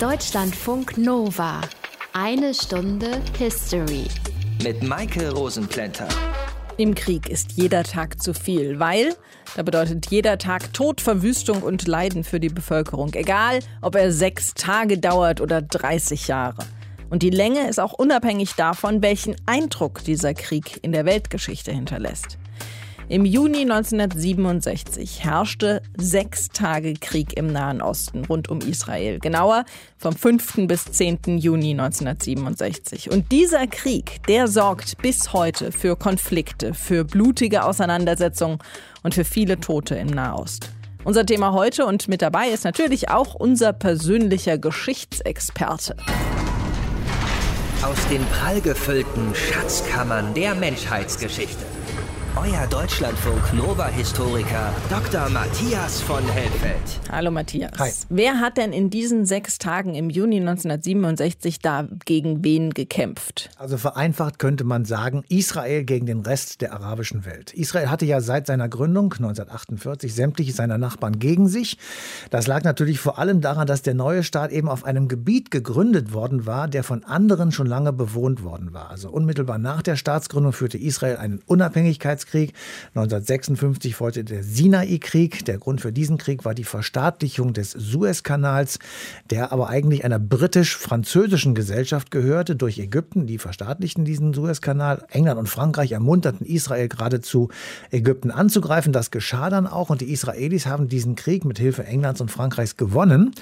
Deutschlandfunk Nova. Eine Stunde History. Mit Maike Rosenplanter. Im Krieg ist jeder Tag zu viel, weil da bedeutet jeder Tag Tod, Verwüstung und Leiden für die Bevölkerung. Egal, ob er sechs Tage dauert oder 30 Jahre. Und die Länge ist auch unabhängig davon, welchen Eindruck dieser Krieg in der Weltgeschichte hinterlässt. Im Juni 1967 herrschte sechs Tage Krieg im Nahen Osten rund um Israel. Genauer vom 5. bis 10. Juni 1967. Und dieser Krieg, der sorgt bis heute für Konflikte, für blutige Auseinandersetzungen und für viele Tote im Nahost. Unser Thema heute und mit dabei ist natürlich auch unser persönlicher Geschichtsexperte. Aus den prallgefüllten Schatzkammern der Menschheitsgeschichte euer Deutschlandfunk Nova-Historiker Dr. Matthias von Helfeld. Hallo Matthias. Hi. Wer hat denn in diesen sechs Tagen im Juni 1967 da gegen wen gekämpft? Also vereinfacht könnte man sagen, Israel gegen den Rest der arabischen Welt. Israel hatte ja seit seiner Gründung 1948 sämtliche seiner Nachbarn gegen sich. Das lag natürlich vor allem daran, dass der neue Staat eben auf einem Gebiet gegründet worden war, der von anderen schon lange bewohnt worden war. Also unmittelbar nach der Staatsgründung führte Israel einen Unabhängigkeits Bürgerkrieg. 1956 folgte der Sinai-Krieg. Der Grund für diesen Krieg war die Verstaatlichung des Suezkanals, der aber eigentlich einer britisch-französischen Gesellschaft gehörte durch Ägypten. Die verstaatlichten diesen Suezkanal. England und Frankreich ermunterten Israel geradezu, Ägypten anzugreifen. Das geschah dann auch und die Israelis haben diesen Krieg mit Hilfe Englands und Frankreichs gewonnen.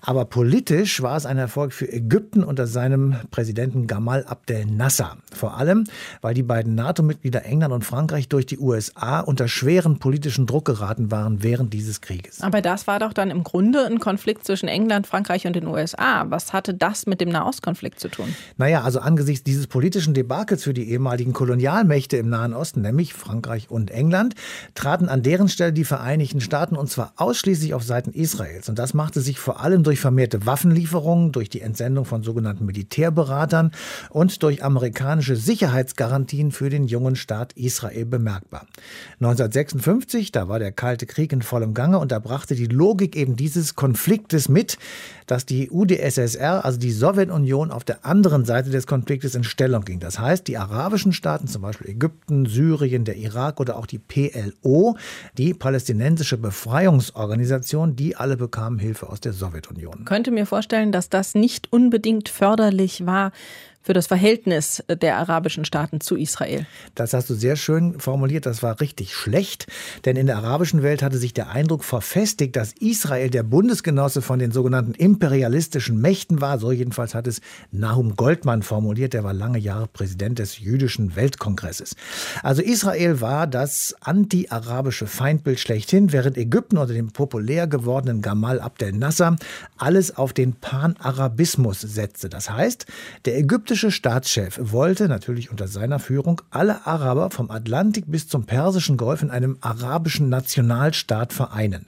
Aber politisch war es ein Erfolg für Ägypten unter seinem Präsidenten Gamal Abdel Nasser. Vor allem, weil die beiden NATO-Mitglieder England und Frankreich durch die USA unter schweren politischen Druck geraten waren während dieses Krieges. Aber das war doch dann im Grunde ein Konflikt zwischen England, Frankreich und den USA. Was hatte das mit dem Nahostkonflikt zu tun? Naja, also angesichts dieses politischen Debakels für die ehemaligen Kolonialmächte im Nahen Osten, nämlich Frankreich und England, traten an deren Stelle die Vereinigten Staaten und zwar ausschließlich auf Seiten Israels. Und das machte sich vor allem durch vermehrte Waffenlieferungen, durch die Entsendung von sogenannten Militärberatern und durch amerikanische Sicherheitsgarantien für den jungen Staat Israel bemerkbar. 1956, da war der Kalte Krieg in vollem Gange und da brachte die Logik eben dieses Konfliktes mit, dass die UdSSR, also die Sowjetunion, auf der anderen Seite des Konfliktes in Stellung ging. Das heißt, die arabischen Staaten, zum Beispiel Ägypten, Syrien, der Irak oder auch die PLO, die palästinensische Befreiungsorganisation, die alle bekamen Hilfe aus der Sowjetunion. Ich könnte mir vorstellen, dass das nicht unbedingt förderlich war für das Verhältnis der arabischen Staaten zu Israel. Das hast du sehr schön formuliert. Das war richtig schlecht, denn in der arabischen Welt hatte sich der Eindruck verfestigt, dass Israel der Bundesgenosse von den sogenannten imperialistischen Mächten war. So jedenfalls hat es Nahum Goldmann formuliert. Der war lange Jahre Präsident des jüdischen Weltkongresses. Also Israel war das anti-arabische Feindbild schlechthin, während Ägypten unter dem populär gewordenen Gamal Abdel Nasser alles auf den Pan-Arabismus setzte. Das heißt, der Ägypter ägyptische Staatschef wollte natürlich unter seiner Führung alle Araber vom Atlantik bis zum Persischen Golf in einem arabischen Nationalstaat vereinen.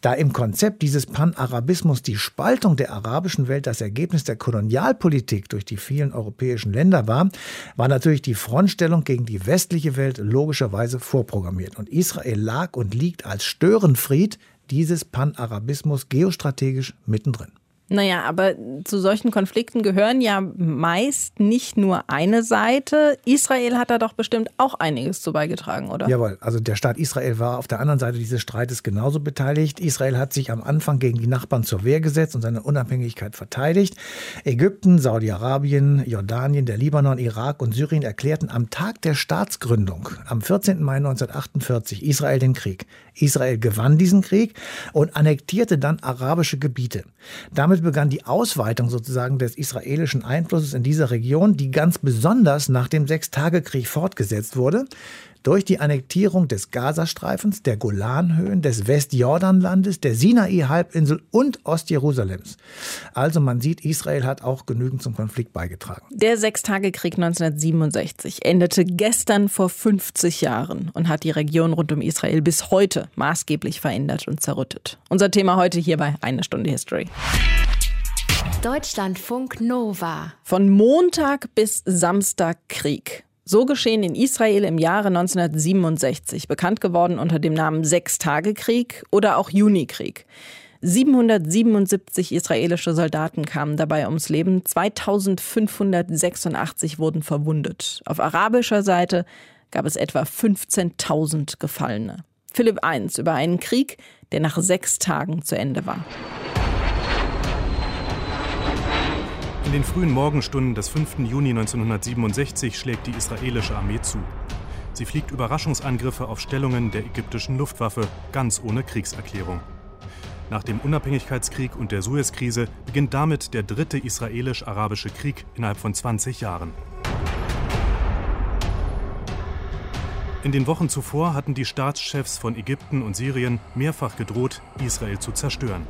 Da im Konzept dieses Panarabismus die Spaltung der arabischen Welt das Ergebnis der Kolonialpolitik durch die vielen europäischen Länder war, war natürlich die Frontstellung gegen die westliche Welt logischerweise vorprogrammiert. Und Israel lag und liegt als Störenfried dieses Panarabismus geostrategisch mittendrin. Naja, aber zu solchen Konflikten gehören ja meist nicht nur eine Seite. Israel hat da doch bestimmt auch einiges zu beigetragen, oder? Jawohl, also der Staat Israel war auf der anderen Seite dieses Streites genauso beteiligt. Israel hat sich am Anfang gegen die Nachbarn zur Wehr gesetzt und seine Unabhängigkeit verteidigt. Ägypten, Saudi-Arabien, Jordanien, der Libanon, Irak und Syrien erklärten am Tag der Staatsgründung, am 14. Mai 1948, Israel den Krieg. Israel gewann diesen Krieg und annektierte dann arabische Gebiete. Damit begann die Ausweitung sozusagen des israelischen Einflusses in dieser Region, die ganz besonders nach dem Sechstagekrieg fortgesetzt wurde durch die Annektierung des Gazastreifens, der Golanhöhen, des Westjordanlandes, der Sinai-Halbinsel und Ostjerusalems. Also man sieht, Israel hat auch genügend zum Konflikt beigetragen. Der Sechstagekrieg 1967 endete gestern vor 50 Jahren und hat die Region rund um Israel bis heute maßgeblich verändert und zerrüttet. Unser Thema heute hier bei Eine Stunde History. Deutschlandfunk Nova. Von Montag bis Samstag Krieg. So geschehen in Israel im Jahre 1967, bekannt geworden unter dem Namen Sechstagekrieg oder auch Junikrieg. 777 israelische Soldaten kamen dabei ums Leben, 2586 wurden verwundet. Auf arabischer Seite gab es etwa 15.000 Gefallene. Philipp I über einen Krieg, der nach sechs Tagen zu Ende war. In den frühen Morgenstunden des 5. Juni 1967 schlägt die israelische Armee zu. Sie fliegt Überraschungsangriffe auf Stellungen der ägyptischen Luftwaffe, ganz ohne Kriegserklärung. Nach dem Unabhängigkeitskrieg und der Suezkrise beginnt damit der dritte israelisch-arabische Krieg innerhalb von 20 Jahren. In den Wochen zuvor hatten die Staatschefs von Ägypten und Syrien mehrfach gedroht, Israel zu zerstören.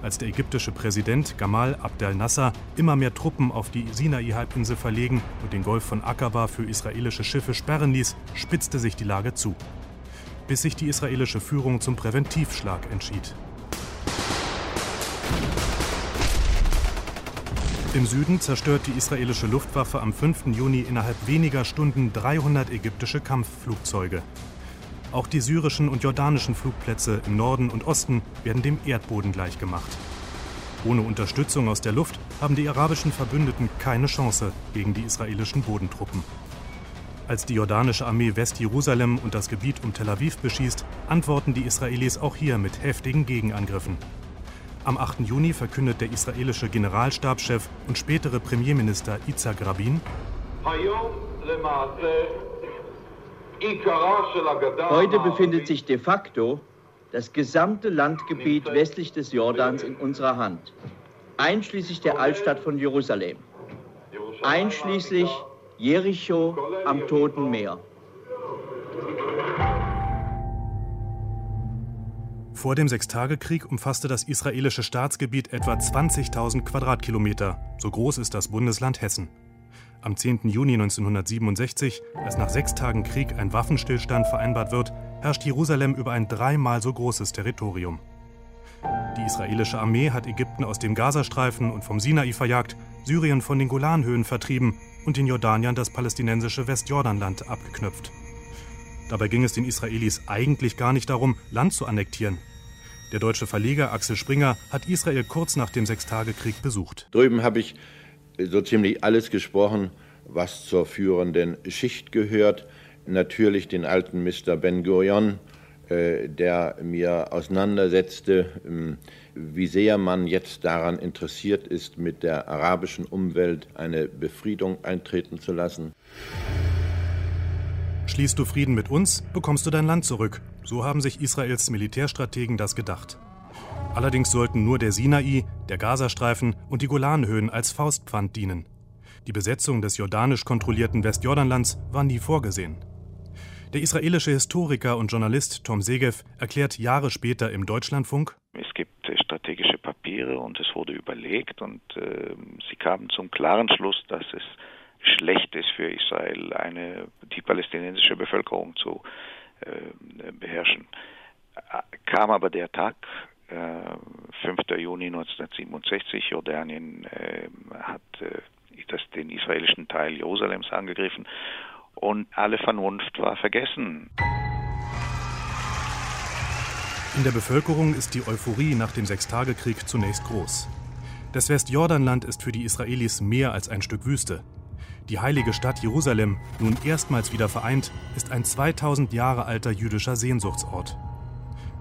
Als der ägyptische Präsident Gamal Abdel Nasser immer mehr Truppen auf die Sinai-Halbinsel verlegen und den Golf von Aqaba für israelische Schiffe sperren ließ, spitzte sich die Lage zu. Bis sich die israelische Führung zum Präventivschlag entschied. Im Süden zerstört die israelische Luftwaffe am 5. Juni innerhalb weniger Stunden 300 ägyptische Kampfflugzeuge. Auch die syrischen und jordanischen Flugplätze im Norden und Osten werden dem Erdboden gleichgemacht. Ohne Unterstützung aus der Luft haben die arabischen Verbündeten keine Chance gegen die israelischen Bodentruppen. Als die jordanische Armee Westjerusalem und das Gebiet um Tel Aviv beschießt, antworten die Israelis auch hier mit heftigen Gegenangriffen. Am 8. Juni verkündet der israelische Generalstabschef und spätere Premierminister Yitzhak Rabin, Heute befindet sich de facto das gesamte Landgebiet westlich des Jordans in unserer Hand, einschließlich der Altstadt von Jerusalem, einschließlich Jericho am Toten Meer. Vor dem Sechstagekrieg umfasste das israelische Staatsgebiet etwa 20.000 Quadratkilometer. So groß ist das Bundesland Hessen. Am 10. Juni 1967, als nach sechs Tagen Krieg ein Waffenstillstand vereinbart wird, herrscht Jerusalem über ein dreimal so großes Territorium. Die israelische Armee hat Ägypten aus dem Gazastreifen und vom Sinai verjagt, Syrien von den Golanhöhen vertrieben und den Jordaniern das palästinensische Westjordanland abgeknöpft. Dabei ging es den Israelis eigentlich gar nicht darum, Land zu annektieren. Der deutsche Verleger Axel Springer hat Israel kurz nach dem Sechstagekrieg besucht. Drüben habe ich so ziemlich alles gesprochen, was zur führenden Schicht gehört. Natürlich den alten Mr. Ben Gurion, äh, der mir auseinandersetzte, ähm, wie sehr man jetzt daran interessiert ist, mit der arabischen Umwelt eine Befriedung eintreten zu lassen. Schließt du Frieden mit uns, bekommst du dein Land zurück. So haben sich Israels Militärstrategen das gedacht. Allerdings sollten nur der Sinai, der Gazastreifen und die Golanhöhen als Faustpfand dienen. Die Besetzung des jordanisch kontrollierten Westjordanlands war nie vorgesehen. Der israelische Historiker und Journalist Tom Segev erklärt Jahre später im Deutschlandfunk: Es gibt äh, strategische Papiere und es wurde überlegt und äh, sie kamen zum klaren Schluss, dass es schlecht ist für Israel, eine, die palästinensische Bevölkerung zu äh, beherrschen. Kam aber der Tag, äh, 5. Juni 1967, Jordanien äh, hat äh, das, den israelischen Teil Jerusalems angegriffen und alle Vernunft war vergessen. In der Bevölkerung ist die Euphorie nach dem Sechstagekrieg zunächst groß. Das Westjordanland ist für die Israelis mehr als ein Stück Wüste. Die heilige Stadt Jerusalem, nun erstmals wieder vereint, ist ein 2000 Jahre alter jüdischer Sehnsuchtsort.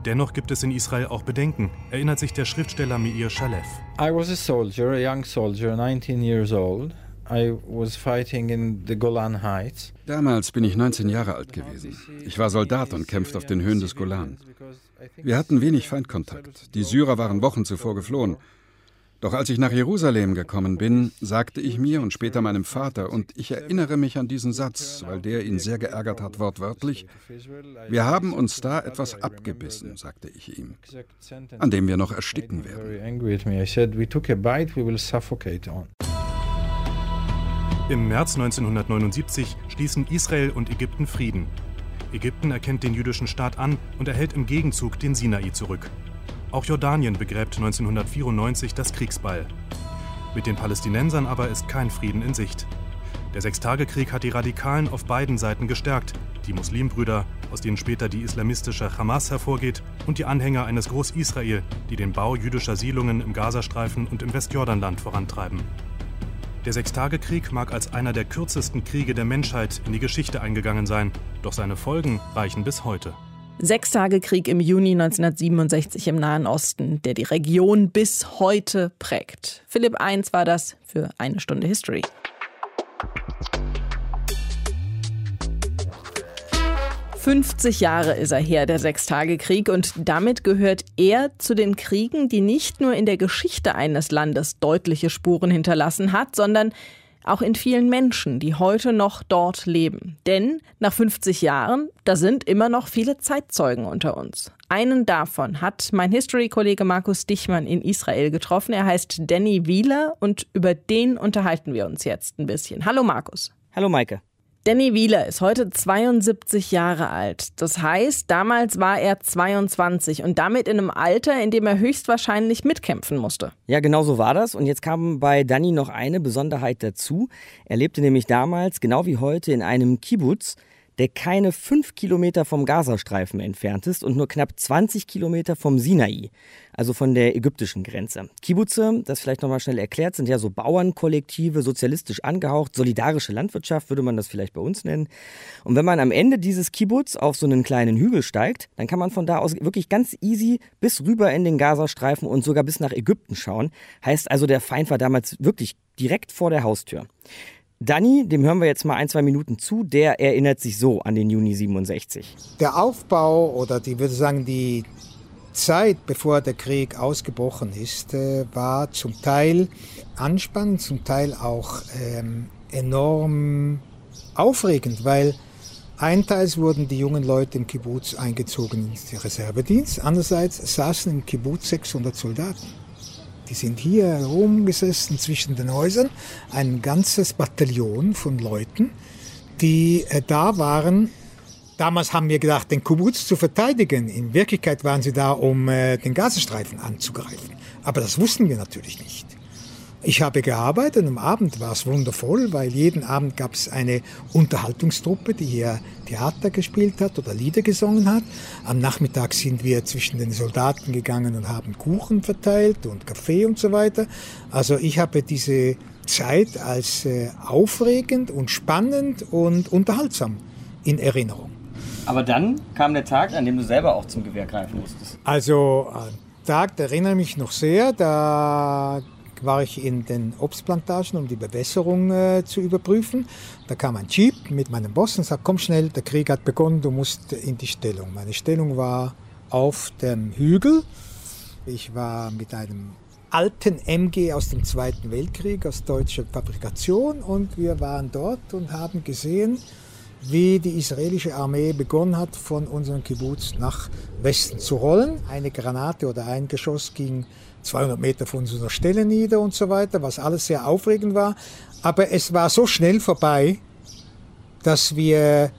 Dennoch gibt es in Israel auch Bedenken, erinnert sich der Schriftsteller Meir Shalev. I was a soldier, a young soldier, 19 years old. I was fighting in the Golan Heights. Damals bin ich 19 Jahre alt gewesen. Ich war Soldat und kämpfte auf den Höhen des Golan. Wir hatten wenig Feindkontakt. Die Syrer waren Wochen zuvor geflohen. Doch als ich nach Jerusalem gekommen bin, sagte ich mir und später meinem Vater, und ich erinnere mich an diesen Satz, weil der ihn sehr geärgert hat, wortwörtlich, wir haben uns da etwas abgebissen, sagte ich ihm, an dem wir noch ersticken werden. Im März 1979 schließen Israel und Ägypten Frieden. Ägypten erkennt den jüdischen Staat an und erhält im Gegenzug den Sinai zurück. Auch Jordanien begräbt 1994 das Kriegsbeil. Mit den Palästinensern aber ist kein Frieden in Sicht. Der Sechstagekrieg hat die Radikalen auf beiden Seiten gestärkt. die Muslimbrüder, aus denen später die islamistische Hamas hervorgeht, und die Anhänger eines Groß-Israel, die den Bau jüdischer Siedlungen im Gazastreifen und im Westjordanland vorantreiben. Der Sechstagekrieg mag als einer der kürzesten Kriege der Menschheit in die Geschichte eingegangen sein, doch seine Folgen reichen bis heute. Sechstagekrieg im Juni 1967 im Nahen Osten, der die Region bis heute prägt. Philipp I war das für eine Stunde History. 50 Jahre ist er her, der Sechstagekrieg, und damit gehört er zu den Kriegen, die nicht nur in der Geschichte eines Landes deutliche Spuren hinterlassen hat, sondern auch in vielen Menschen, die heute noch dort leben. Denn nach 50 Jahren, da sind immer noch viele Zeitzeugen unter uns. Einen davon hat mein History-Kollege Markus Dichmann in Israel getroffen. Er heißt Danny Wieler und über den unterhalten wir uns jetzt ein bisschen. Hallo Markus. Hallo Maike. Danny Wieler ist heute 72 Jahre alt. Das heißt, damals war er 22 und damit in einem Alter, in dem er höchstwahrscheinlich mitkämpfen musste. Ja, genau so war das. Und jetzt kam bei Danny noch eine Besonderheit dazu. Er lebte nämlich damals, genau wie heute, in einem Kibbutz der keine fünf Kilometer vom Gazastreifen entfernt ist und nur knapp 20 Kilometer vom Sinai, also von der ägyptischen Grenze. Kibbutze, das vielleicht nochmal schnell erklärt, sind ja so Bauernkollektive, sozialistisch angehaucht, solidarische Landwirtschaft würde man das vielleicht bei uns nennen. Und wenn man am Ende dieses Kibbutz auf so einen kleinen Hügel steigt, dann kann man von da aus wirklich ganz easy bis rüber in den Gazastreifen und sogar bis nach Ägypten schauen. Heißt also, der Feind war damals wirklich direkt vor der Haustür. Danny, dem hören wir jetzt mal ein, zwei Minuten zu, der erinnert sich so an den Juni 67. Der Aufbau oder die würde sagen die Zeit, bevor der Krieg ausgebrochen ist, äh, war zum Teil anspannend, zum Teil auch ähm, enorm aufregend, weil Einteils wurden die jungen Leute im Kibbutz eingezogen in den Reservedienst, andererseits saßen im Kibbutz 600 Soldaten. Die sind hier rumgesessen zwischen den Häusern, ein ganzes Bataillon von Leuten, die äh, da waren. Damals haben wir gedacht, den Kibbutz zu verteidigen. In Wirklichkeit waren sie da, um äh, den Gazastreifen anzugreifen. Aber das wussten wir natürlich nicht. Ich habe gearbeitet am Abend war es wundervoll, weil jeden Abend gab es eine Unterhaltungstruppe, die hier Theater gespielt hat oder Lieder gesungen hat. Am Nachmittag sind wir zwischen den Soldaten gegangen und haben Kuchen verteilt und Kaffee und so weiter. Also ich habe diese Zeit als äh, aufregend und spannend und unterhaltsam in Erinnerung. Aber dann kam der Tag, an dem du selber auch zum Gewehr greifen musstest. Also, an Tag, da erinnere ich mich noch sehr. Da war ich in den Obstplantagen, um die Bewässerung äh, zu überprüfen. Da kam ein Jeep mit meinem Boss und sagte, komm schnell, der Krieg hat begonnen, du musst in die Stellung. Meine Stellung war auf dem Hügel. Ich war mit einem alten MG aus dem Zweiten Weltkrieg, aus deutscher Fabrikation und wir waren dort und haben gesehen, wie die israelische Armee begonnen hat, von unserem Kibbutz nach Westen zu rollen. Eine Granate oder ein Geschoss ging 200 Meter von unserer Stelle nieder und so weiter, was alles sehr aufregend war. Aber es war so schnell vorbei, dass wir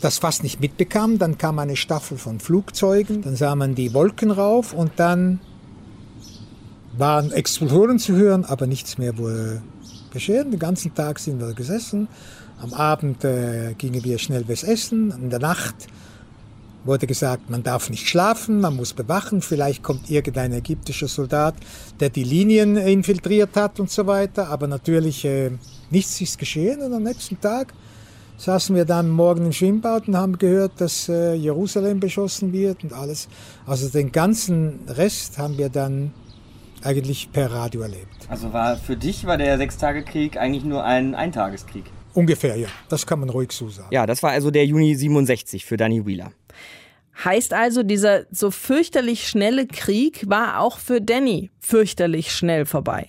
das fast nicht mitbekamen. Dann kam eine Staffel von Flugzeugen, dann sah man die Wolken rauf und dann waren Explosionen zu hören, aber nichts mehr wurde geschehen. Den ganzen Tag sind wir gesessen. Am Abend äh, gingen wir schnell was essen. In der Nacht wurde gesagt, man darf nicht schlafen, man muss bewachen, vielleicht kommt irgendein ägyptischer Soldat, der die Linien infiltriert hat und so weiter. Aber natürlich äh, nichts ist geschehen und am nächsten Tag saßen wir dann morgen im Schwimmbad und haben gehört, dass äh, Jerusalem beschossen wird und alles. Also den ganzen Rest haben wir dann eigentlich per Radio erlebt. Also war für dich war der Sechstagekrieg eigentlich nur ein Eintageskrieg? Ungefähr, ja. Das kann man ruhig so sagen. Ja, das war also der Juni 67 für Danny Wheeler. Heißt also, dieser so fürchterlich schnelle Krieg war auch für Danny fürchterlich schnell vorbei.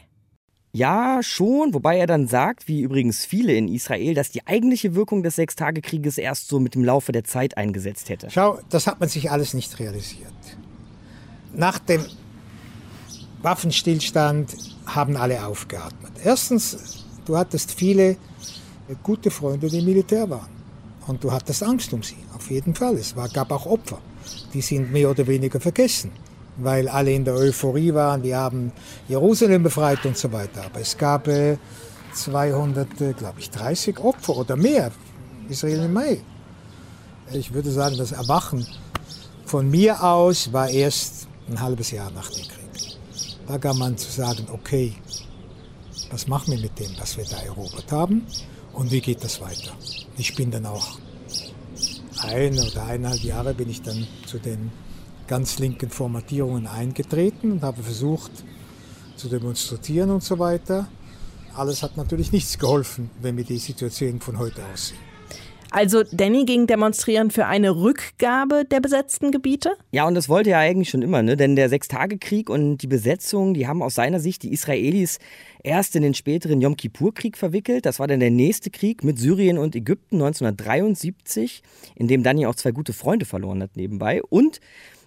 Ja, schon, wobei er dann sagt, wie übrigens viele in Israel, dass die eigentliche Wirkung des Sechstagekrieges erst so mit dem Laufe der Zeit eingesetzt hätte. Schau, das hat man sich alles nicht realisiert. Nach dem Waffenstillstand haben alle aufgeatmet. Erstens, du hattest viele gute Freunde, die Militär waren. Und du hattest Angst um sie, auf jeden Fall. Es war, gab auch Opfer. Die sind mehr oder weniger vergessen, weil alle in der Euphorie waren, wir haben Jerusalem befreit und so weiter. Aber es gab äh, 200, äh, glaube ich, 30 Opfer oder mehr, Israel im Mai. Ich würde sagen, das Erwachen von mir aus war erst ein halbes Jahr nach dem Krieg. Da kann man zu sagen, okay, was machen wir mit dem, was wir da erobert haben und wie geht das weiter? Ich bin dann auch ein oder eineinhalb Jahre bin ich dann zu den ganz linken Formatierungen eingetreten und habe versucht zu demonstrieren und so weiter. Alles hat natürlich nichts geholfen, wenn wir die Situation von heute aussehen. Also Danny ging demonstrieren für eine Rückgabe der besetzten Gebiete? Ja, und das wollte er eigentlich schon immer, ne? Denn der Sechstagekrieg und die Besetzung, die haben aus seiner Sicht die Israelis erst in den späteren Yom Kippur-Krieg verwickelt. Das war dann der nächste Krieg mit Syrien und Ägypten 1973, in dem Danny auch zwei gute Freunde verloren hat nebenbei. Und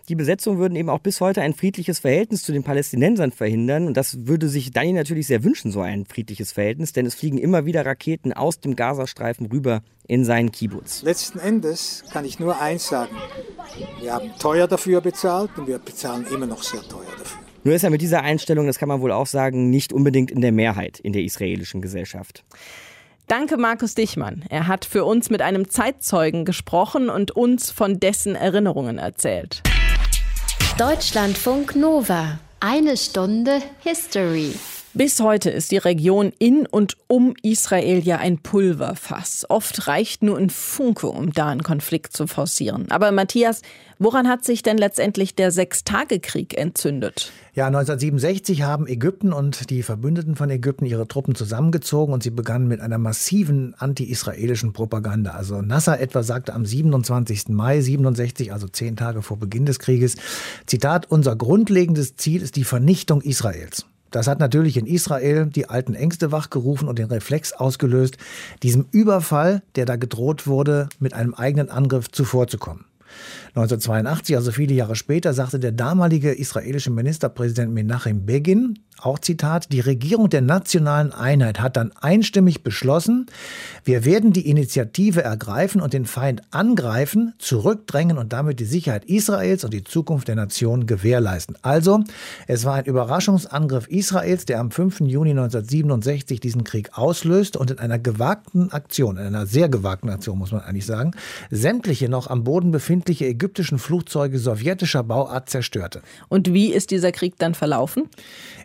die Besetzung würden eben auch bis heute ein friedliches Verhältnis zu den Palästinensern verhindern. Und das würde sich Dani natürlich sehr wünschen, so ein friedliches Verhältnis, denn es fliegen immer wieder Raketen aus dem Gazastreifen rüber in seinen Kibbutz. Letzten Endes kann ich nur eins sagen. Wir haben teuer dafür bezahlt und wir bezahlen immer noch sehr teuer dafür. Nur ist er mit dieser Einstellung, das kann man wohl auch sagen, nicht unbedingt in der Mehrheit in der israelischen Gesellschaft. Danke, Markus Dichmann. Er hat für uns mit einem Zeitzeugen gesprochen und uns von dessen Erinnerungen erzählt. Deutschlandfunk Nova. Eine Stunde History. Bis heute ist die Region in und um Israel ja ein Pulverfass. Oft reicht nur ein Funke, um da einen Konflikt zu forcieren. Aber Matthias, woran hat sich denn letztendlich der Sechstagekrieg entzündet? Ja, 1967 haben Ägypten und die Verbündeten von Ägypten ihre Truppen zusammengezogen und sie begannen mit einer massiven anti-israelischen Propaganda. Also Nasser etwa sagte am 27. Mai 67, also zehn Tage vor Beginn des Krieges, Zitat, unser grundlegendes Ziel ist die Vernichtung Israels. Das hat natürlich in Israel die alten Ängste wachgerufen und den Reflex ausgelöst, diesem Überfall, der da gedroht wurde, mit einem eigenen Angriff zuvorzukommen. 1982, also viele Jahre später, sagte der damalige israelische Ministerpräsident Menachem Begin, auch Zitat, die Regierung der nationalen Einheit hat dann einstimmig beschlossen, wir werden die Initiative ergreifen und den Feind angreifen, zurückdrängen und damit die Sicherheit Israels und die Zukunft der Nation gewährleisten. Also, es war ein Überraschungsangriff Israels, der am 5. Juni 1967 diesen Krieg auslöste und in einer gewagten Aktion, in einer sehr gewagten Aktion muss man eigentlich sagen, sämtliche noch am Boden befindliche ägyptischen Flugzeuge sowjetischer Bauart zerstörte. Und wie ist dieser Krieg dann verlaufen?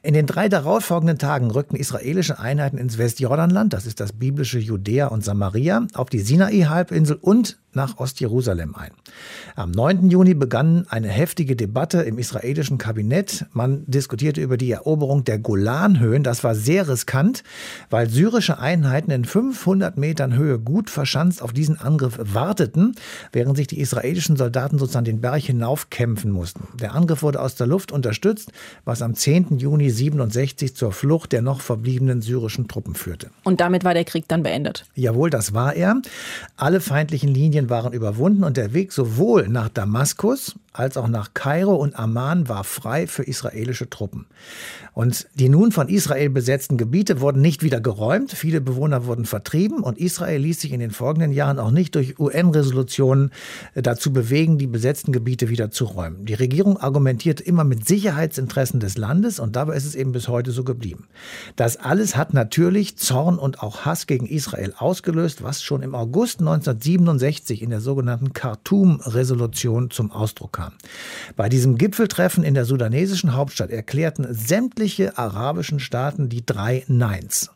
In den drei darauffolgenden Tagen rückten israelische Einheiten ins Westjordanland, das ist das biblische Judäa und Samaria, auf die Sinai-Halbinsel und nach Ostjerusalem ein. Am 9. Juni begann eine heftige Debatte im israelischen Kabinett. Man diskutierte über die Eroberung der Golanhöhen. Das war sehr riskant, weil syrische Einheiten in 500 Metern Höhe gut verschanzt auf diesen Angriff warteten, während sich die israelischen Soldaten sozusagen den Berg hinaufkämpfen mussten. Der Angriff wurde aus der Luft unterstützt, was am 10. Juni 67 zur Flucht der noch verbliebenen syrischen Truppen führte. Und damit war der Krieg dann beendet? Jawohl, das war er. Alle feindlichen Linien Linien waren überwunden und der Weg sowohl nach Damaskus als auch nach Kairo und Amman war frei für israelische Truppen. Und die nun von Israel besetzten Gebiete wurden nicht wieder geräumt, viele Bewohner wurden vertrieben und Israel ließ sich in den folgenden Jahren auch nicht durch UN-Resolutionen äh, dazu bewegen, die besetzten Gebiete wieder zu räumen. Die Regierung argumentierte immer mit Sicherheitsinteressen des Landes und dabei ist es eben bis heute so geblieben. Das alles hat natürlich Zorn und auch Hass gegen Israel ausgelöst, was schon im August 1967 in der sogenannten Khartoum-Resolution zum Ausdruck kam. Bei diesem Gipfeltreffen in der sudanesischen Hauptstadt erklärten sämtliche sämtliche arabischen Staaten die drei Neins.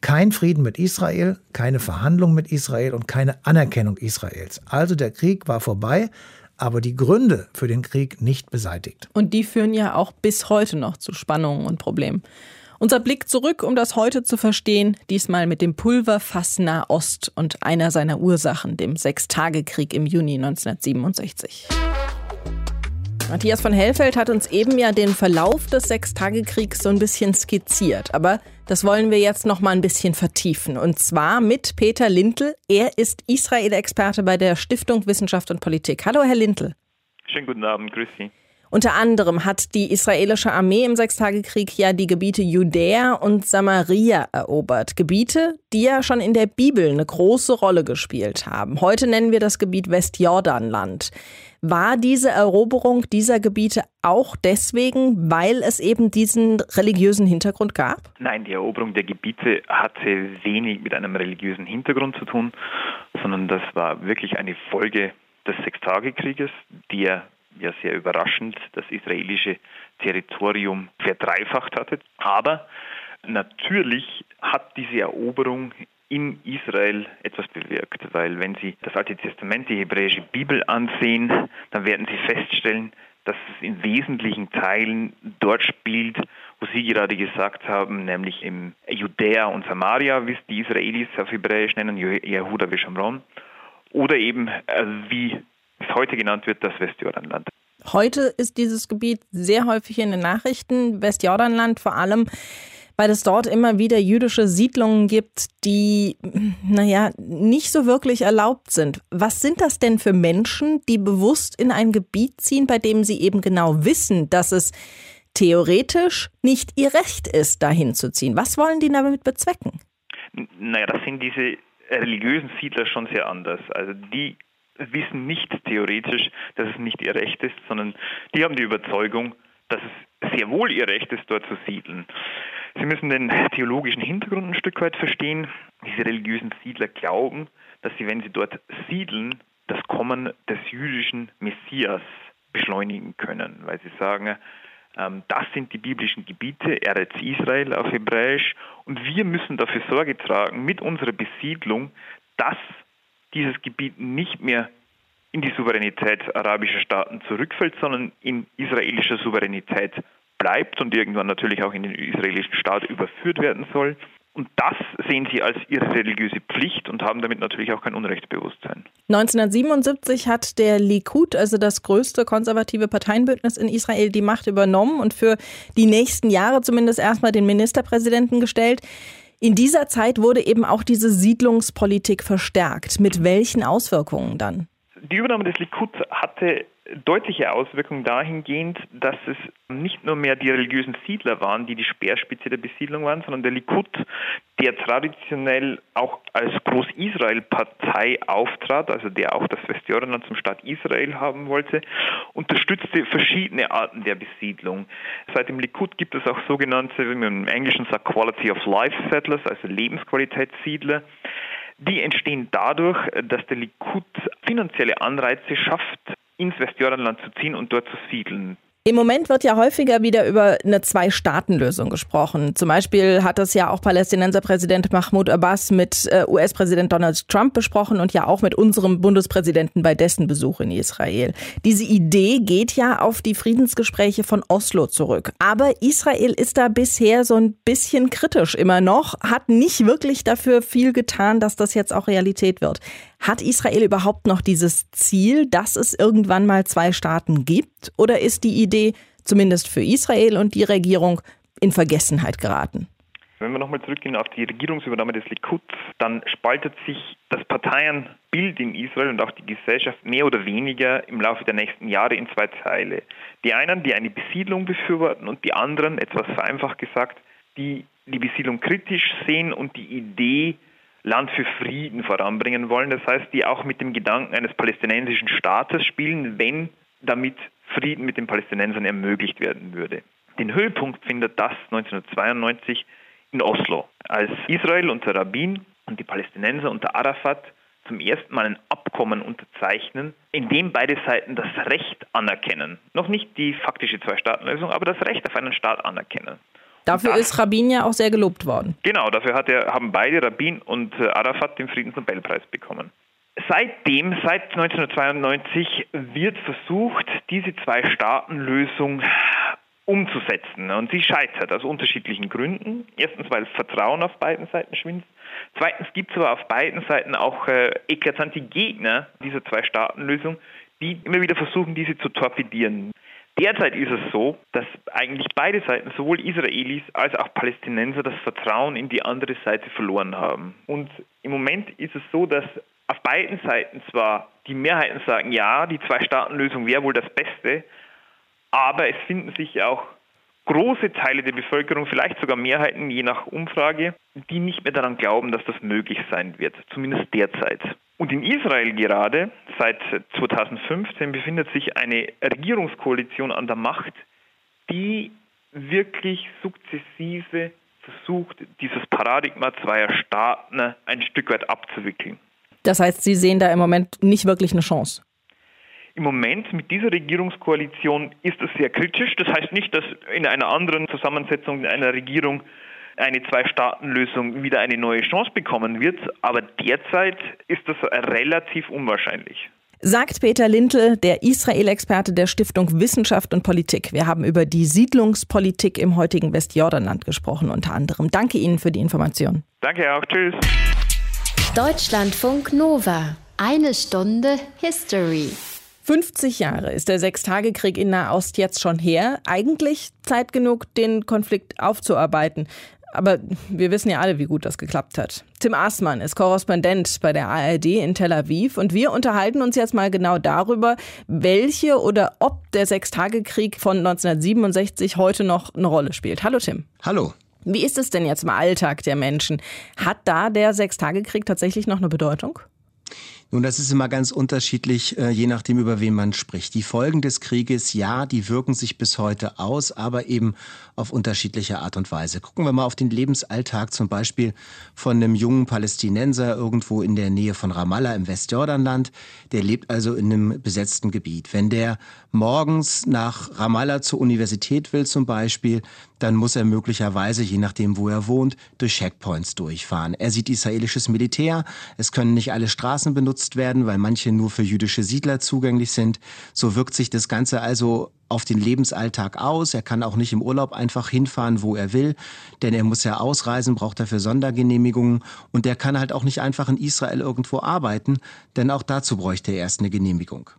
Kein Frieden mit Israel, keine Verhandlung mit Israel und keine Anerkennung Israels. Also der Krieg war vorbei, aber die Gründe für den Krieg nicht beseitigt. Und die führen ja auch bis heute noch zu Spannungen und Problemen. Unser Blick zurück, um das heute zu verstehen, diesmal mit dem Pulverfass Nahost und einer seiner Ursachen, dem Sechstagekrieg im Juni 1967. Matthias von Hellfeld hat uns eben ja den Verlauf des Sechstagekriegs so ein bisschen skizziert. Aber das wollen wir jetzt noch mal ein bisschen vertiefen. Und zwar mit Peter Lindl. Er ist Israel-Experte bei der Stiftung Wissenschaft und Politik. Hallo, Herr Lindl. Schönen guten Abend, grüß Sie. Unter anderem hat die israelische Armee im Sechstagekrieg ja die Gebiete Judäa und Samaria erobert. Gebiete, die ja schon in der Bibel eine große Rolle gespielt haben. Heute nennen wir das Gebiet Westjordanland. War diese Eroberung dieser Gebiete auch deswegen, weil es eben diesen religiösen Hintergrund gab? Nein, die Eroberung der Gebiete hatte wenig mit einem religiösen Hintergrund zu tun, sondern das war wirklich eine Folge des Sechstagekrieges, der ja sehr überraschend das israelische Territorium verdreifacht hatte. Aber natürlich hat diese Eroberung in Israel etwas bewirkt, weil wenn Sie das Alte Testament, die hebräische Bibel ansehen, dann werden Sie feststellen, dass es in wesentlichen Teilen dort spielt, wo Sie gerade gesagt haben, nämlich im Judäa und Samaria, wie es die Israelis auf Hebräisch nennen, Jehuda Vishamron, oder eben, äh, wie es heute genannt wird, das Westjordanland. Heute ist dieses Gebiet sehr häufig in den Nachrichten, Westjordanland vor allem, weil es dort immer wieder jüdische Siedlungen gibt, die, naja, nicht so wirklich erlaubt sind. Was sind das denn für Menschen, die bewusst in ein Gebiet ziehen, bei dem sie eben genau wissen, dass es theoretisch nicht ihr Recht ist, dahin zu ziehen? Was wollen die damit bezwecken? Naja, das sind diese religiösen Siedler schon sehr anders. Also die wissen nicht theoretisch, dass es nicht ihr Recht ist, sondern die haben die Überzeugung, dass es sehr wohl ihr Recht ist, dort zu siedeln. Sie müssen den theologischen Hintergrund ein Stück weit verstehen. Diese religiösen Siedler glauben, dass sie, wenn sie dort siedeln, das Kommen des jüdischen Messias beschleunigen können, weil sie sagen, ähm, das sind die biblischen Gebiete, Eretz Israel auf Hebräisch, und wir müssen dafür Sorge tragen mit unserer Besiedlung, dass dieses Gebiet nicht mehr in die Souveränität arabischer Staaten zurückfällt, sondern in israelischer Souveränität bleibt und irgendwann natürlich auch in den israelischen Staat überführt werden soll. Und das sehen sie als ihre religiöse Pflicht und haben damit natürlich auch kein Unrechtsbewusstsein. 1977 hat der Likud, also das größte konservative Parteienbündnis in Israel, die Macht übernommen und für die nächsten Jahre zumindest erstmal den Ministerpräsidenten gestellt. In dieser Zeit wurde eben auch diese Siedlungspolitik verstärkt. Mit welchen Auswirkungen dann? Die Übernahme des Likud hatte deutliche Auswirkungen dahingehend, dass es nicht nur mehr die religiösen Siedler waren, die die Speerspitze der Besiedlung waren, sondern der Likud, der traditionell auch als Groß-Israel-Partei auftrat, also der auch das Westjordanland zum Staat Israel haben wollte, unterstützte verschiedene Arten der Besiedlung. Seit dem Likud gibt es auch sogenannte, wie man im Englischen sagt, Quality of Life Settlers, also Lebensqualitätssiedler. Die entstehen dadurch, dass der Likud finanzielle Anreize schafft, ins Westjordanland zu ziehen und dort zu siedeln. Im Moment wird ja häufiger wieder über eine Zwei-Staaten-Lösung gesprochen. Zum Beispiel hat das ja auch Palästinenser Präsident Mahmoud Abbas mit äh, US-Präsident Donald Trump besprochen und ja auch mit unserem Bundespräsidenten bei dessen Besuch in Israel. Diese Idee geht ja auf die Friedensgespräche von Oslo zurück. Aber Israel ist da bisher so ein bisschen kritisch immer noch, hat nicht wirklich dafür viel getan, dass das jetzt auch Realität wird. Hat Israel überhaupt noch dieses Ziel, dass es irgendwann mal zwei Staaten gibt? Oder ist die Idee, zumindest für Israel und die Regierung, in Vergessenheit geraten? Wenn wir nochmal zurückgehen auf die Regierungsübernahme des Likud, dann spaltet sich das Parteienbild in Israel und auch die Gesellschaft mehr oder weniger im Laufe der nächsten Jahre in zwei Teile. Die einen, die eine Besiedlung befürworten und die anderen, etwas vereinfacht gesagt, die die Besiedlung kritisch sehen und die Idee Land für Frieden voranbringen wollen. Das heißt, die auch mit dem Gedanken eines palästinensischen Staates spielen, wenn damit Frieden mit den Palästinensern ermöglicht werden würde. Den Höhepunkt findet das 1992 in Oslo, als Israel unter Rabin und die Palästinenser unter Arafat zum ersten Mal ein Abkommen unterzeichnen, in dem beide Seiten das Recht anerkennen. Noch nicht die faktische Zwei-Staaten-Lösung, aber das Recht auf einen Staat anerkennen. Dafür ist Rabin ja auch sehr gelobt worden. Genau, dafür hat er, haben beide, Rabin und äh, Arafat, den Friedensnobelpreis bekommen. Seitdem, seit 1992, wird versucht, diese Zwei-Staaten-Lösung umzusetzen. Und sie scheitert aus unterschiedlichen Gründen. Erstens, weil Vertrauen auf beiden Seiten schwindet. Zweitens gibt es aber auf beiden Seiten auch äh, eklatante Gegner dieser Zwei-Staaten-Lösung, die immer wieder versuchen, diese zu torpedieren. Derzeit ist es so, dass eigentlich beide Seiten, sowohl Israelis als auch Palästinenser, das Vertrauen in die andere Seite verloren haben. Und im Moment ist es so, dass auf beiden Seiten zwar die Mehrheiten sagen, ja, die Zwei-Staaten-Lösung wäre wohl das Beste, aber es finden sich auch große Teile der Bevölkerung, vielleicht sogar Mehrheiten, je nach Umfrage, die nicht mehr daran glauben, dass das möglich sein wird, zumindest derzeit. Und in Israel gerade, seit 2015, befindet sich eine Regierungskoalition an der Macht, die wirklich sukzessive versucht, dieses Paradigma zweier Staaten ein Stück weit abzuwickeln. Das heißt, Sie sehen da im Moment nicht wirklich eine Chance? Im Moment mit dieser Regierungskoalition ist es sehr kritisch. Das heißt nicht, dass in einer anderen Zusammensetzung einer Regierung eine Zwei-Staaten-Lösung wieder eine neue Chance bekommen wird, aber derzeit ist das relativ unwahrscheinlich. Sagt Peter Lintel, der Israel-Experte der Stiftung Wissenschaft und Politik. Wir haben über die Siedlungspolitik im heutigen Westjordanland gesprochen, unter anderem. Danke Ihnen für die Information. Danke auch. Tschüss. Deutschlandfunk Nova. Eine Stunde History. 50 Jahre ist der Sechstagekrieg in Nahost jetzt schon her. Eigentlich Zeit genug, den Konflikt aufzuarbeiten. Aber wir wissen ja alle, wie gut das geklappt hat. Tim Aßmann ist Korrespondent bei der ARD in Tel Aviv und wir unterhalten uns jetzt mal genau darüber, welche oder ob der Sechstagekrieg von 1967 heute noch eine Rolle spielt. Hallo Tim. Hallo. Wie ist es denn jetzt im Alltag der Menschen? Hat da der Sechstagekrieg tatsächlich noch eine Bedeutung? Nun, das ist immer ganz unterschiedlich, äh, je nachdem, über wen man spricht. Die Folgen des Krieges, ja, die wirken sich bis heute aus, aber eben auf unterschiedliche Art und Weise. Gucken wir mal auf den Lebensalltag zum Beispiel von einem jungen Palästinenser irgendwo in der Nähe von Ramallah im Westjordanland. Der lebt also in einem besetzten Gebiet. Wenn der morgens nach Ramallah zur Universität will zum Beispiel, dann muss er möglicherweise, je nachdem wo er wohnt, durch Checkpoints durchfahren. Er sieht israelisches Militär, es können nicht alle Straßen benutzt werden, weil manche nur für jüdische Siedler zugänglich sind. So wirkt sich das Ganze also auf den Lebensalltag aus. Er kann auch nicht im Urlaub einfach hinfahren, wo er will, denn er muss ja ausreisen, braucht dafür Sondergenehmigungen und er kann halt auch nicht einfach in Israel irgendwo arbeiten, denn auch dazu bräuchte er erst eine Genehmigung.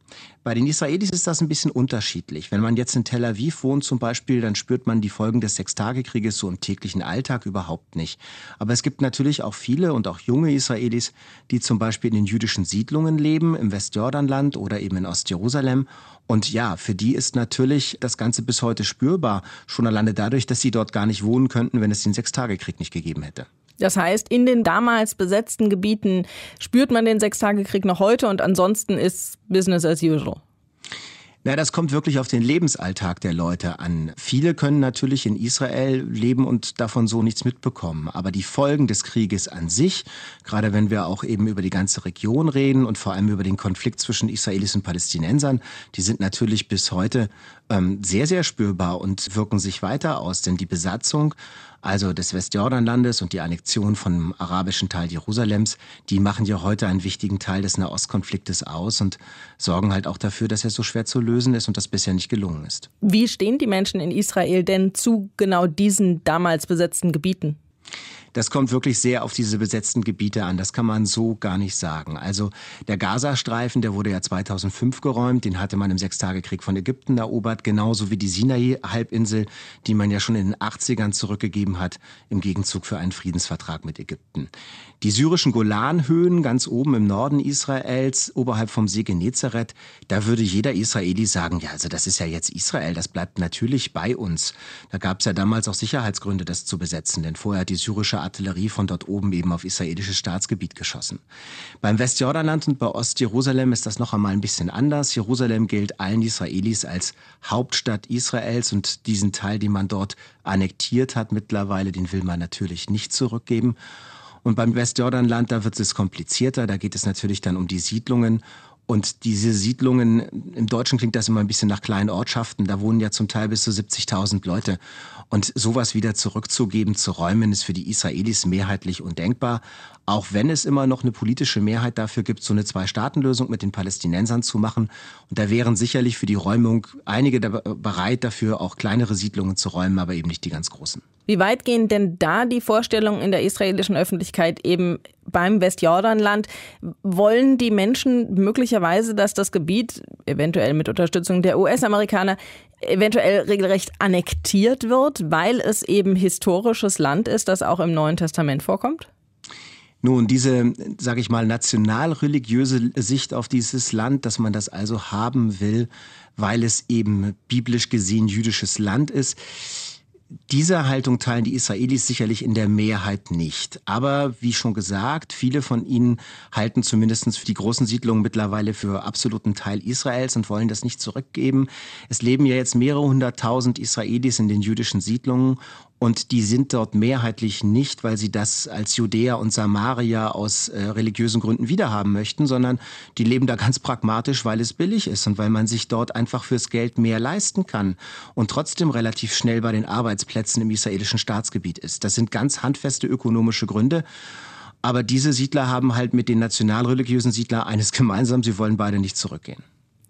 Bei den Israelis ist das ein bisschen unterschiedlich. Wenn man jetzt in Tel Aviv wohnt zum Beispiel, dann spürt man die Folgen des Sechstagekrieges so im täglichen Alltag überhaupt nicht. Aber es gibt natürlich auch viele und auch junge Israelis, die zum Beispiel in den jüdischen Siedlungen leben, im Westjordanland oder eben in Ostjerusalem und ja, für die ist natürlich das Ganze bis heute spürbar, schon alleine dadurch, dass sie dort gar nicht wohnen könnten, wenn es den Sechstagekrieg nicht gegeben hätte. Das heißt, in den damals besetzten Gebieten spürt man den Sechstagekrieg noch heute und ansonsten ist Business as usual. Na, das kommt wirklich auf den Lebensalltag der Leute an. Viele können natürlich in Israel leben und davon so nichts mitbekommen. Aber die Folgen des Krieges an sich, gerade wenn wir auch eben über die ganze Region reden und vor allem über den Konflikt zwischen Israelis und Palästinensern, die sind natürlich bis heute ähm, sehr, sehr spürbar und wirken sich weiter aus. Denn die Besatzung also des Westjordanlandes und die Annexion vom arabischen Teil Jerusalems, die machen ja heute einen wichtigen Teil des Nahostkonfliktes aus und sorgen halt auch dafür, dass er so schwer zu lösen ist und das bisher nicht gelungen ist. Wie stehen die Menschen in Israel denn zu genau diesen damals besetzten Gebieten? Das kommt wirklich sehr auf diese besetzten Gebiete an. Das kann man so gar nicht sagen. Also der Gazastreifen, der wurde ja 2005 geräumt. Den hatte man im Sechstagekrieg von Ägypten erobert. Genauso wie die Sinai-Halbinsel, die man ja schon in den 80ern zurückgegeben hat, im Gegenzug für einen Friedensvertrag mit Ägypten. Die syrischen Golanhöhen ganz oben im Norden Israels, oberhalb vom See Genezareth, da würde jeder Israeli sagen, ja, also das ist ja jetzt Israel, das bleibt natürlich bei uns. Da gab es ja damals auch Sicherheitsgründe, das zu besetzen, denn vorher hat die syrische Artillerie von dort oben eben auf israelisches Staatsgebiet geschossen. Beim Westjordanland und bei Ostjerusalem ist das noch einmal ein bisschen anders. Jerusalem gilt allen Israelis als Hauptstadt Israels und diesen Teil, den man dort annektiert hat mittlerweile, den will man natürlich nicht zurückgeben. Und beim Westjordanland, da wird es komplizierter. Da geht es natürlich dann um die Siedlungen und diese Siedlungen, im Deutschen klingt das immer ein bisschen nach kleinen Ortschaften, da wohnen ja zum Teil bis zu 70.000 Leute. Und sowas wieder zurückzugeben, zu räumen, ist für die Israelis mehrheitlich undenkbar. Auch wenn es immer noch eine politische Mehrheit dafür gibt, so eine Zwei-Staaten-Lösung mit den Palästinensern zu machen. Und da wären sicherlich für die Räumung einige bereit dafür, auch kleinere Siedlungen zu räumen, aber eben nicht die ganz großen. Wie weit gehen denn da die Vorstellungen in der israelischen Öffentlichkeit eben beim Westjordanland? Wollen die Menschen möglicherweise, dass das Gebiet, eventuell mit Unterstützung der US-Amerikaner, eventuell regelrecht annektiert wird, weil es eben historisches Land ist, das auch im Neuen Testament vorkommt? Nun, diese, sage ich mal, national-religiöse Sicht auf dieses Land, dass man das also haben will, weil es eben biblisch gesehen jüdisches Land ist, diese Haltung teilen die Israelis sicherlich in der Mehrheit nicht. Aber wie schon gesagt, viele von ihnen halten zumindest für die großen Siedlungen mittlerweile für absoluten Teil Israels und wollen das nicht zurückgeben. Es leben ja jetzt mehrere hunderttausend Israelis in den jüdischen Siedlungen Und die sind dort mehrheitlich nicht, weil sie das als Judäer und Samaria aus äh, religiösen Gründen wiederhaben möchten, sondern die leben da ganz pragmatisch, weil es billig ist und weil man sich dort einfach fürs Geld mehr leisten kann und trotzdem relativ schnell bei den Arbeitsplätzen im israelischen Staatsgebiet ist. Das sind ganz handfeste ökonomische Gründe. Aber diese Siedler haben halt mit den nationalreligiösen Siedlern eines gemeinsam, sie wollen beide nicht zurückgehen.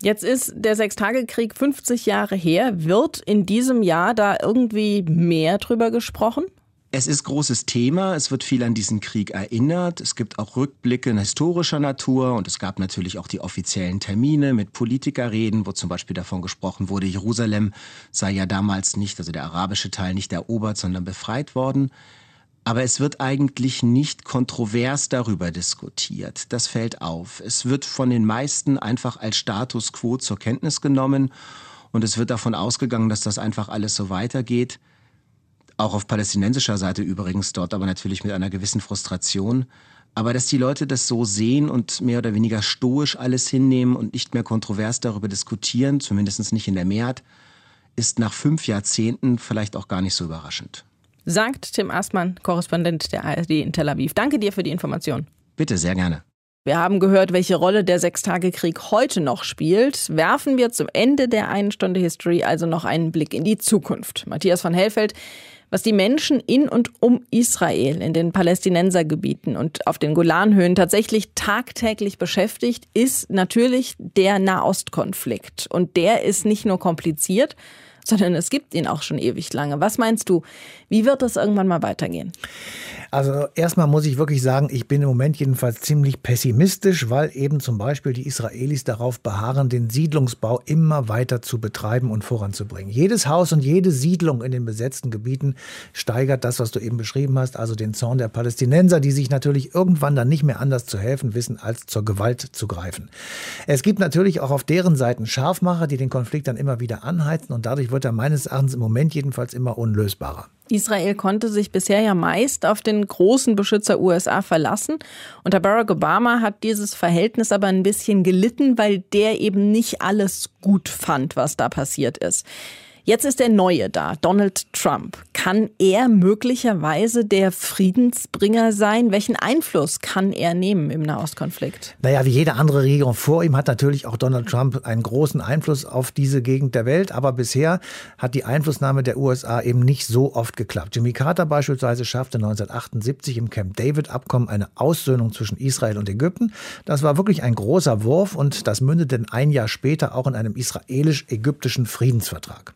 Jetzt ist der Sechstagekrieg 50 Jahre her. Wird in diesem Jahr da irgendwie mehr drüber gesprochen? Es ist großes Thema, es wird viel an diesen Krieg erinnert, es gibt auch Rückblicke historischer Natur und es gab natürlich auch die offiziellen Termine mit Politikerreden, wo zum Beispiel davon gesprochen wurde, Jerusalem sei ja damals nicht, also der arabische Teil nicht erobert, sondern befreit worden. Aber es wird eigentlich nicht kontrovers darüber diskutiert. Das fällt auf. Es wird von den meisten einfach als Status quo zur Kenntnis genommen und es wird davon ausgegangen, dass das einfach alles so weitergeht. Auch auf palästinensischer Seite übrigens dort, aber natürlich mit einer gewissen Frustration. Aber dass die Leute das so sehen und mehr oder weniger stoisch alles hinnehmen und nicht mehr kontrovers darüber diskutieren, zumindest nicht in der Mehrheit, ist nach fünf Jahrzehnten vielleicht auch gar nicht so überraschend sagt Tim Astmann, Korrespondent der ARD in Tel Aviv. Danke dir für die Information. Bitte, sehr gerne. Wir haben gehört, welche Rolle der Sechstagekrieg heute noch spielt. Werfen wir zum Ende der einen Stunde History also noch einen Blick in die Zukunft. Matthias von Hellfeld, was die Menschen in und um Israel, in den Palästinensergebieten und auf den Golanhöhen tatsächlich tagtäglich beschäftigt, ist natürlich der Nahostkonflikt. Und der ist nicht nur kompliziert, sondern es gibt ihn auch schon ewig lange. Was meinst du, wie wird das irgendwann mal weitergehen? Also erstmal muss ich wirklich sagen, ich bin im Moment jedenfalls ziemlich pessimistisch, weil eben zum Beispiel die Israelis darauf beharren, den Siedlungsbau immer weiter zu betreiben und voranzubringen. Jedes Haus und jede Siedlung in den besetzten Gebieten steigert das, was du eben beschrieben hast, also den Zorn der Palästinenser, die sich natürlich irgendwann dann nicht mehr anders zu helfen wissen, als zur Gewalt zu greifen. Es gibt natürlich auch auf deren Seiten Scharfmacher, die den Konflikt dann immer wieder anheizen und dadurch wird er meines Erachtens im Moment jedenfalls immer unlösbarer. Israel konnte sich bisher ja meist auf den großen Beschützer USA verlassen. Unter Barack Obama hat dieses Verhältnis aber ein bisschen gelitten, weil der eben nicht alles gut fand, was da passiert ist. Jetzt ist der Neue da, Donald Trump. Kann er möglicherweise der Friedensbringer sein? Welchen Einfluss kann er nehmen im Nahostkonflikt? Naja, wie jede andere Regierung vor ihm hat natürlich auch Donald Trump einen großen Einfluss auf diese Gegend der Welt. Aber bisher hat die Einflussnahme der USA eben nicht so oft geklappt. Jimmy Carter beispielsweise schaffte 1978 im Camp David-Abkommen eine Aussöhnung zwischen Israel und Ägypten. Das war wirklich ein großer Wurf und das mündete ein Jahr später auch in einem israelisch-ägyptischen Friedensvertrag.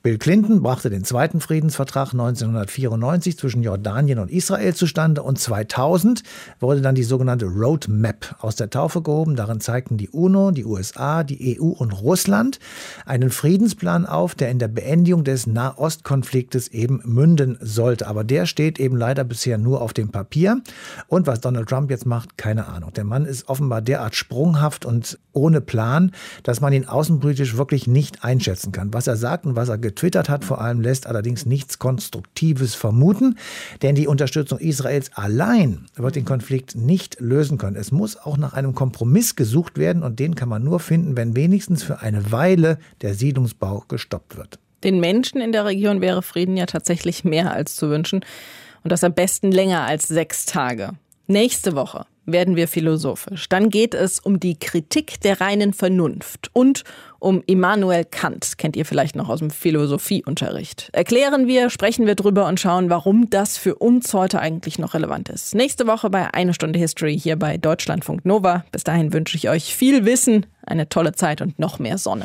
Bill Clinton brachte den zweiten Friedensvertrag 1994 zwischen Jordanien und Israel zustande und 2000 wurde dann die sogenannte Roadmap aus der Taufe gehoben. Darin zeigten die UNO, die USA, die EU und Russland einen Friedensplan auf, der in der Beendigung des Nahostkonfliktes eben münden sollte. Aber der steht eben leider bisher nur auf dem Papier. Und was Donald Trump jetzt macht, keine Ahnung. Der Mann ist offenbar derart sprunghaft und ohne Plan, dass man ihn außenpolitisch wirklich nicht einschätzen kann. Was er sagt und was er getwittert hat, vor allem lässt allerdings nichts Konstruktives vermuten, denn die Unterstützung Israels allein wird den Konflikt nicht lösen können. Es muss auch nach einem Kompromiss gesucht werden und den kann man nur finden, wenn wenigstens für eine Weile der Siedlungsbau gestoppt wird. Den Menschen in der Region wäre Frieden ja tatsächlich mehr als zu wünschen und das am besten länger als sechs Tage. Nächste Woche werden wir philosophisch. Dann geht es um die Kritik der reinen Vernunft und um Immanuel Kant, kennt ihr vielleicht noch aus dem Philosophieunterricht. Erklären wir, sprechen wir drüber und schauen, warum das für uns heute eigentlich noch relevant ist. Nächste Woche bei Eine Stunde History hier bei Deutschlandfunk Nova. Bis dahin wünsche ich euch viel Wissen, eine tolle Zeit und noch mehr Sonne.